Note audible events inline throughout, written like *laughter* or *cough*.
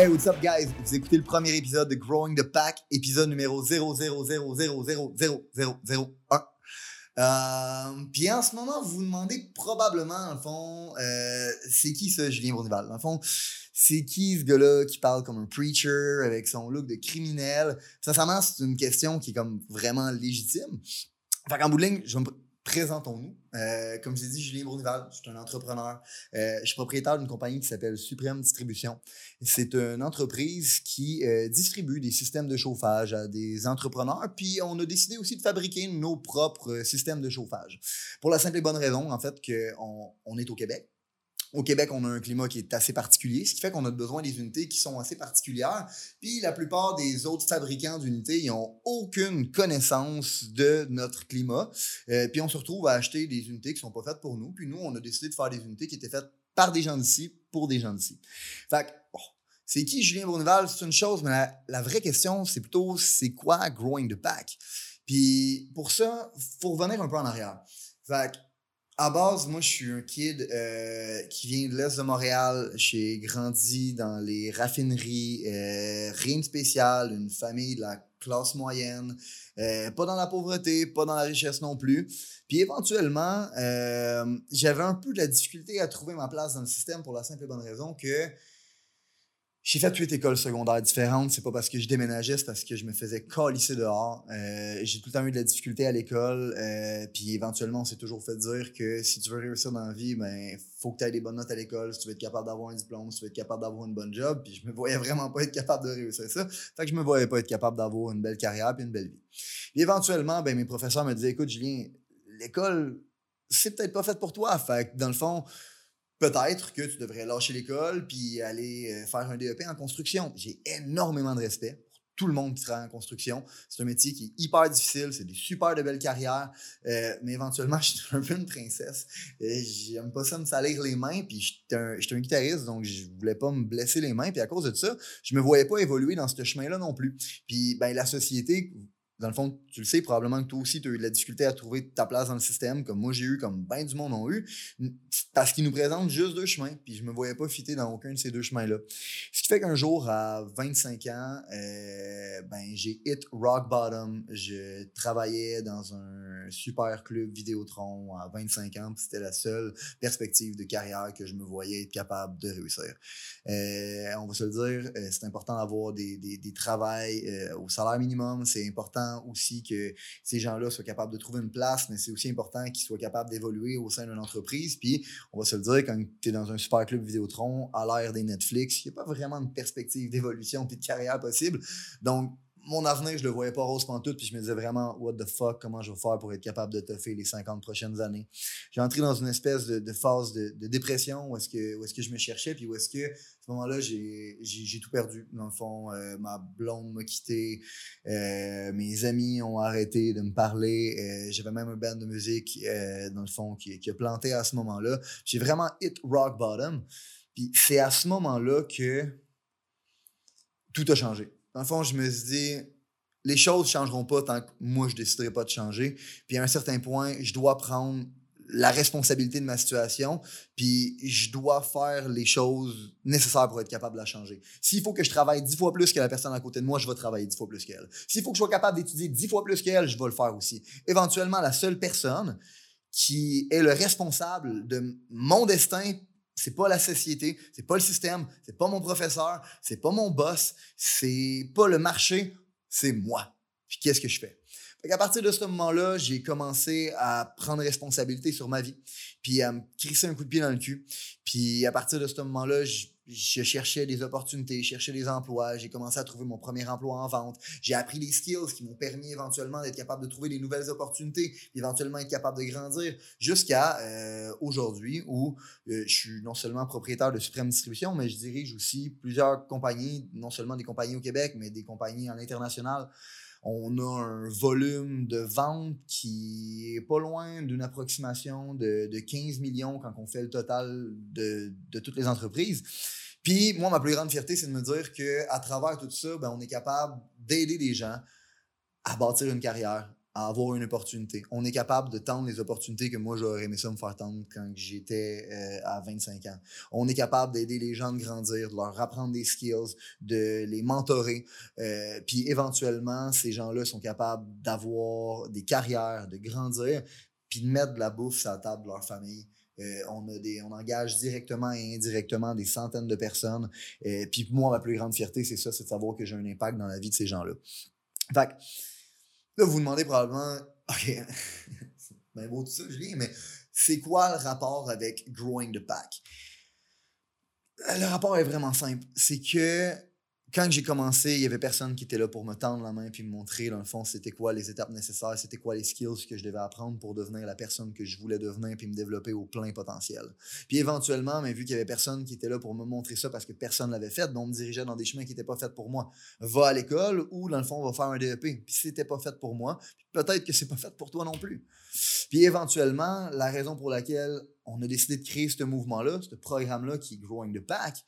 Hey, what's up, guys? Vous écoutez le premier épisode de Growing the Pack, épisode numéro 000000001. Euh, puis en ce moment, vous vous demandez probablement, en fond, euh, c'est qui ça, Julien Bournival? En fond, c'est qui ce gars-là qui parle comme un preacher avec son look de criminel? Sincèrement, c'est une question qui est comme vraiment légitime. Fait qu'en bout de ligne, je me présentons-nous. Euh, comme je l'ai dit, Julien Bournival, je suis un entrepreneur. Euh, je suis propriétaire d'une compagnie qui s'appelle Supreme Distribution. C'est une entreprise qui euh, distribue des systèmes de chauffage à des entrepreneurs, puis on a décidé aussi de fabriquer nos propres systèmes de chauffage. Pour la simple et bonne raison, en fait, qu'on on est au Québec. Au Québec, on a un climat qui est assez particulier, ce qui fait qu'on a besoin des unités qui sont assez particulières. Puis la plupart des autres fabricants d'unités, ils n'ont aucune connaissance de notre climat. Euh, puis on se retrouve à acheter des unités qui ne sont pas faites pour nous. Puis nous, on a décidé de faire des unités qui étaient faites par des gens d'ici, pour des gens d'ici. Fait que, bon, c'est qui Julien Bourneval? C'est une chose, mais la, vraie question, c'est plutôt c'est quoi Growing the Pack? Puis pour ça, faut revenir un peu en arrière. Fait que, à base, moi, je suis un kid euh, qui vient de l'Est de Montréal. J'ai grandi dans les raffineries, euh, rien de spécial, une famille de la classe moyenne, euh, pas dans la pauvreté, pas dans la richesse non plus. Puis éventuellement, j'avais un peu de la difficulté à trouver ma place dans le système pour la simple et bonne raison que j'ai fait huit écoles secondaires différentes. C'est pas parce que je déménageais, c'est parce que je me faisais calisser dehors. Euh, j'ai tout le temps eu de la difficulté à l'école. Euh, puis éventuellement, on s'est toujours fait dire que si tu veux réussir dans la vie, ben faut que tu aies des bonnes notes à l'école, si tu veux être capable d'avoir un diplôme, si tu veux être capable d'avoir une bonne job. Puis je me voyais vraiment pas être capable de réussir ça. Fait que je me voyais pas être capable d'avoir une belle carrière puis une belle vie. Puis éventuellement, ben mes professeurs me disaient, écoute, Julien, l'école, c'est peut-être pas fait pour toi. Fait que dans le fond, peut-être que tu devrais lâcher l'école puis aller euh, faire un DEP en construction. J'ai énormément de respect pour tout le monde qui travaille en construction. C'est un métier qui est hyper difficile, c'est des super de belles carrières, euh, mais éventuellement, *laughs* je suis un peu une princesse. J'aime pas ça me salir les mains, puis j'étais un, un, guitariste, donc je voulais pas me blesser les mains, puis à cause de ça, je me voyais pas évoluer dans ce chemin-là non plus. Puis ben, la société, dans le fond, tu le sais, probablement que toi aussi, tu as eu de la difficulté à trouver ta place dans le système, comme moi j'ai eu, comme bien du monde ont eu, parce qu'ils nous présentent juste deux chemins, puis je me voyais pas fitter dans aucun de ces deux chemins-là. Ce qui fait qu'un jour, à 25 ans, euh, ben, j'ai hit rock bottom. Je travaillais dans un super club Vidéotron à 25 ans, puis c'était la seule perspective de carrière que je me voyais être capable de réussir. Euh, on va se le dire, euh, c'est important d'avoir des, des, des travails au salaire minimum, c'est important aussi que ces gens-là soient capables de trouver une place, mais c'est aussi important qu'ils soient capables d'évoluer au sein d'une entreprise. Puis, on va se le dire, quand tu es dans un super club Vidéotron, à l'ère des Netflix, il n'y a pas vraiment de perspective d'évolution et de carrière possible. Donc, mon avenir, je le voyais pas rose tout, puis je me disais vraiment, what the fuck, comment je vais faire pour être capable de toffer les 50 prochaines années. J'ai entré dans une espèce de, phase de, dépression où est-ce que, est que je me cherchais, puis où est-ce que, à ce moment-là, j'ai tout perdu. Dans le fond, euh, ma blonde m'a quitté, euh, mes amis ont arrêté de me parler, euh, j'avais même un band de musique, dans le fond, qui, qui a planté à ce moment-là. J'ai vraiment hit rock bottom. Puis c'est à ce moment-là que tout a changé dans le fond, je me suis dit, les choses ne changeront pas tant que moi, je ne déciderai pas de changer. Puis à un certain point, je dois prendre la responsabilité de ma situation, puis je dois faire les choses nécessaires pour être capable de la changer. S'il faut que je travaille dix fois plus que la personne à côté de moi, je vais travailler dix fois plus qu'elle. S'il faut que je sois capable d'étudier dix fois plus qu'elle, je vais le faire aussi. Éventuellement, la seule personne qui est le responsable de mon destin c'est pas la société, c'est pas le système, c'est pas mon professeur, c'est pas mon boss, c'est pas le marché, c'est moi. Puis qu'est-ce que je fais? À partir de ce moment-là, j'ai commencé à prendre responsabilité sur ma vie, puis à me crisser un coup de pied dans le cul. Puis à partir de ce moment-là, je cherchais des opportunités, je cherchais des emplois, j'ai commencé à trouver mon premier emploi en vente, j'ai appris les skills qui m'ont permis éventuellement d'être capable de trouver des nouvelles opportunités, éventuellement être capable de grandir, jusqu'à euh, aujourd'hui où euh, je suis non seulement propriétaire de Suprême Distribution, mais je dirige aussi plusieurs compagnies, non seulement des compagnies au Québec, mais des compagnies à l'international. On a un volume de vente qui est pas loin d'une approximation de, de 15 millions quand on fait le total de, de toutes les entreprises. Puis moi, ma plus grande fierté, c'est de me dire qu'à travers tout ça, ben, on est capable d'aider des gens à bâtir une carrière, à avoir une opportunité. On est capable de tendre les opportunités que moi, j'aurais aimé ça me faire tendre quand j'étais euh, à 25 ans. On est capable d'aider les gens de grandir, de leur apprendre des skills, de les mentorer. Euh, puis éventuellement, ces gens-là sont capables d'avoir des carrières, de grandir, puis de mettre de la bouffe sur la table de leur famille. Euh, on, a des, on engage directement et indirectement des centaines de personnes. Puis moi, ma plus grande fierté, c'est ça, c'est de savoir que j'ai un impact dans la vie de ces gens-là. Fait là, vous vous demandez probablement, *laughs* OK, *laughs* bien beau tout ça, Julien, mais c'est quoi le rapport avec growing the pack? Le rapport est vraiment simple. C'est que quand j'ai commencé, il y avait personne qui était là pour me tendre la main puis me montrer, dans le fond, c'était quoi les étapes nécessaires, c'était quoi les skills que je devais apprendre pour devenir la personne que je voulais devenir puis me développer au plein potentiel. Puis éventuellement, mais vu qu'il y avait personne qui était là pour me montrer ça parce que personne l'avait fait, donc on me dirigeait dans des chemins qui n'étaient pas faits pour moi. Va à l'école ou, dans le fond, va faire un DEP. Puis c'était pas fait pour moi, peut-être que c'est pas fait pour toi non plus. Puis éventuellement, la raison pour laquelle on a décidé de créer ce mouvement-là, ce programme-là qui est Growing the Pack,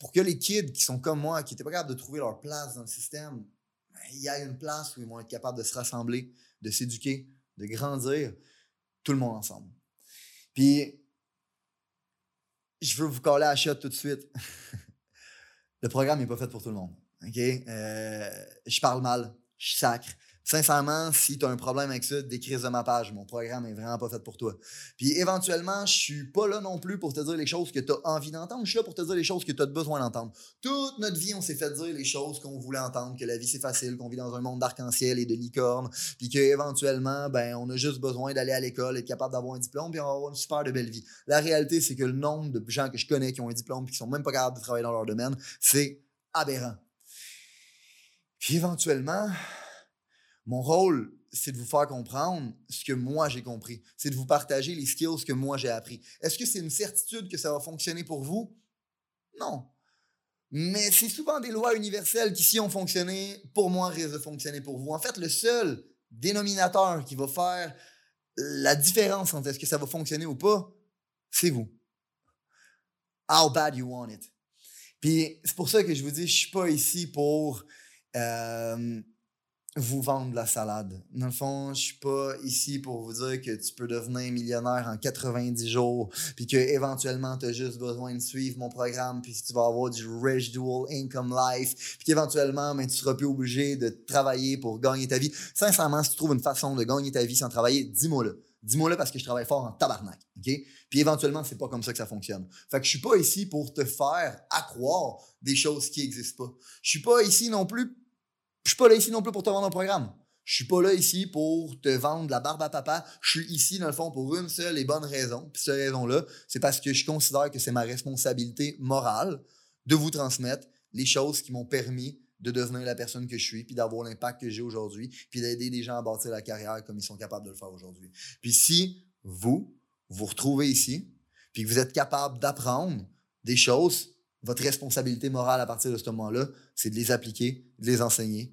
pour que les kids qui sont comme moi, qui n'étaient pas capables de trouver leur place dans le système, ben, il y a une place où ils vont être capables de se rassembler, de s'éduquer, de grandir, tout le monde ensemble. Puis, je veux vous coller à la tout de suite. *laughs* le programme n'est pas fait pour tout le monde. OK? Euh, je parle mal, je sacre. Sincèrement, si tu as un problème avec ça, décris de ma page. Mon programme est vraiment pas fait pour toi. Puis éventuellement, je suis pas là non plus pour te dire les choses que tu as envie d'entendre. Je suis là pour te dire les choses que tu as besoin d'entendre. Toute notre vie, on s'est fait dire les choses qu'on voulait entendre, que la vie c'est facile, qu'on vit dans un monde d'arc-en-ciel et de licorne, puis qu'éventuellement, ben, on a juste besoin d'aller à l'école, être capable d'avoir un diplôme, puis on va avoir une super belle vie. La réalité, c'est que le nombre de gens que je connais qui ont un diplôme puis qui sont même pas capables de travailler dans leur domaine, c'est aberrant. Puis éventuellement, mon rôle, c'est de vous faire comprendre ce que moi j'ai compris. C'est de vous partager les skills que moi j'ai appris. Est-ce que c'est une certitude que ça va fonctionner pour vous? Non. Mais c'est souvent des lois universelles qui, si ont fonctionné, pour moi, risquent de fonctionner pour vous. En fait, le seul dénominateur qui va faire la différence entre est-ce que ça va fonctionner ou pas, c'est vous. How bad you want it. Puis c'est pour ça que je vous dis, je suis pas ici pour euh, vous vendre la salade. Dans le fond, je suis pas ici pour vous dire que tu peux devenir millionnaire en 90 jours, puis que éventuellement tu as juste besoin de suivre mon programme, puis tu vas avoir du residual income life, puis qu'éventuellement ben, tu seras plus obligé de travailler pour gagner ta vie. Sincèrement, si tu trouves une façon de gagner ta vie sans travailler, dis-moi-le. Dis-moi-le parce que je travaille fort en tabarnak, OK? Puis éventuellement, c'est pas comme ça que ça fonctionne. Fait que je suis pas ici pour te faire accroire des choses qui existent pas. Je suis pas ici non plus je suis pas là ici non plus pour te vendre un programme. Je suis pas là ici pour te vendre la barbe à papa. Je suis ici, dans le fond, pour une seule et bonne raison. Puis cette raison-là, c'est parce que je considère que c'est ma responsabilité morale de vous transmettre les choses qui m'ont permis de devenir la personne que je suis, puis d'avoir l'impact que j'ai aujourd'hui, puis d'aider des gens à bâtir la carrière comme ils sont capables de le faire aujourd'hui. Puis si vous, vous retrouvez ici, puis que vous êtes capable d'apprendre des choses, votre responsabilité morale à partir de ce moment-là, c'est de les appliquer, de les enseigner,